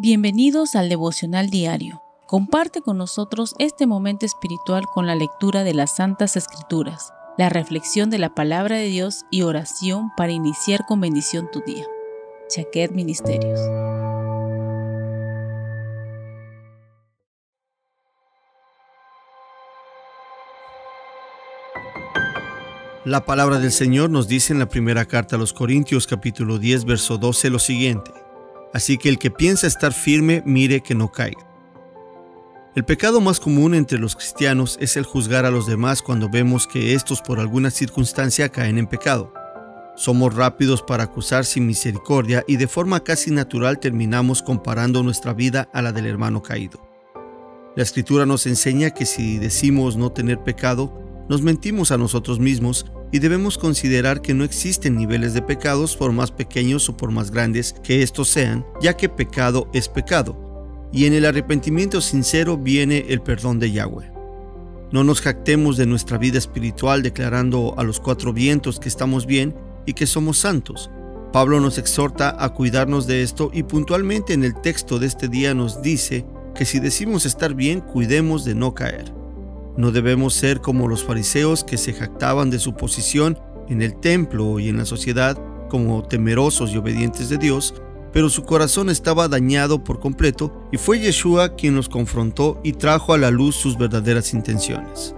Bienvenidos al devocional diario. Comparte con nosotros este momento espiritual con la lectura de las Santas Escrituras, la reflexión de la palabra de Dios y oración para iniciar con bendición tu día. Chaquet Ministerios. La palabra del Señor nos dice en la primera carta a los Corintios capítulo 10 verso 12 lo siguiente. Así que el que piensa estar firme mire que no caiga. El pecado más común entre los cristianos es el juzgar a los demás cuando vemos que estos por alguna circunstancia caen en pecado. Somos rápidos para acusar sin misericordia y de forma casi natural terminamos comparando nuestra vida a la del hermano caído. La escritura nos enseña que si decimos no tener pecado, nos mentimos a nosotros mismos y debemos considerar que no existen niveles de pecados por más pequeños o por más grandes que estos sean, ya que pecado es pecado, y en el arrepentimiento sincero viene el perdón de Yahweh. No nos jactemos de nuestra vida espiritual declarando a los cuatro vientos que estamos bien y que somos santos. Pablo nos exhorta a cuidarnos de esto y puntualmente en el texto de este día nos dice que si decimos estar bien, cuidemos de no caer. No debemos ser como los fariseos que se jactaban de su posición en el templo y en la sociedad como temerosos y obedientes de Dios, pero su corazón estaba dañado por completo y fue Yeshua quien los confrontó y trajo a la luz sus verdaderas intenciones.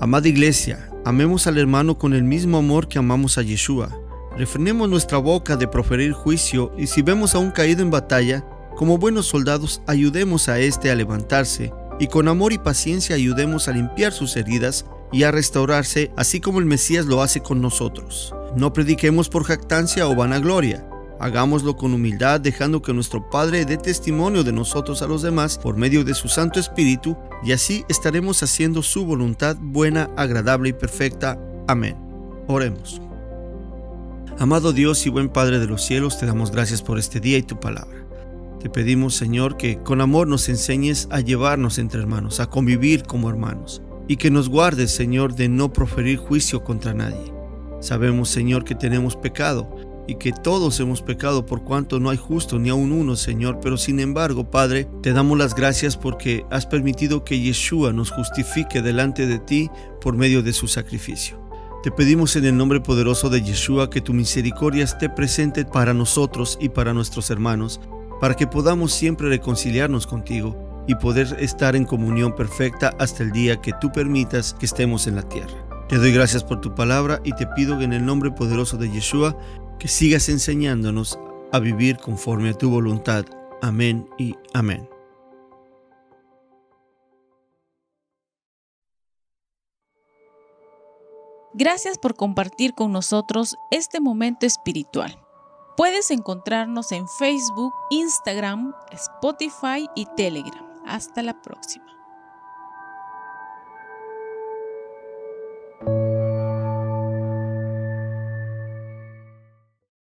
Amada iglesia, amemos al hermano con el mismo amor que amamos a Yeshua. Refrenemos nuestra boca de proferir juicio y si vemos a un caído en batalla, como buenos soldados ayudemos a éste a levantarse y con amor y paciencia ayudemos a limpiar sus heridas y a restaurarse, así como el Mesías lo hace con nosotros. No prediquemos por jactancia o vanagloria. Hagámoslo con humildad, dejando que nuestro Padre dé testimonio de nosotros a los demás por medio de su Santo Espíritu, y así estaremos haciendo su voluntad buena, agradable y perfecta. Amén. Oremos. Amado Dios y buen Padre de los cielos, te damos gracias por este día y tu palabra. Te pedimos, Señor, que con amor nos enseñes a llevarnos entre hermanos, a convivir como hermanos, y que nos guardes, Señor, de no proferir juicio contra nadie. Sabemos, Señor, que tenemos pecado y que todos hemos pecado por cuanto no hay justo ni aun uno, Señor, pero sin embargo, Padre, te damos las gracias porque has permitido que Yeshua nos justifique delante de ti por medio de su sacrificio. Te pedimos en el nombre poderoso de Yeshua que tu misericordia esté presente para nosotros y para nuestros hermanos para que podamos siempre reconciliarnos contigo y poder estar en comunión perfecta hasta el día que tú permitas que estemos en la tierra. Te doy gracias por tu palabra y te pido en el nombre poderoso de Yeshua que sigas enseñándonos a vivir conforme a tu voluntad. Amén y amén. Gracias por compartir con nosotros este momento espiritual. Puedes encontrarnos en Facebook, Instagram, Spotify y Telegram. Hasta la próxima.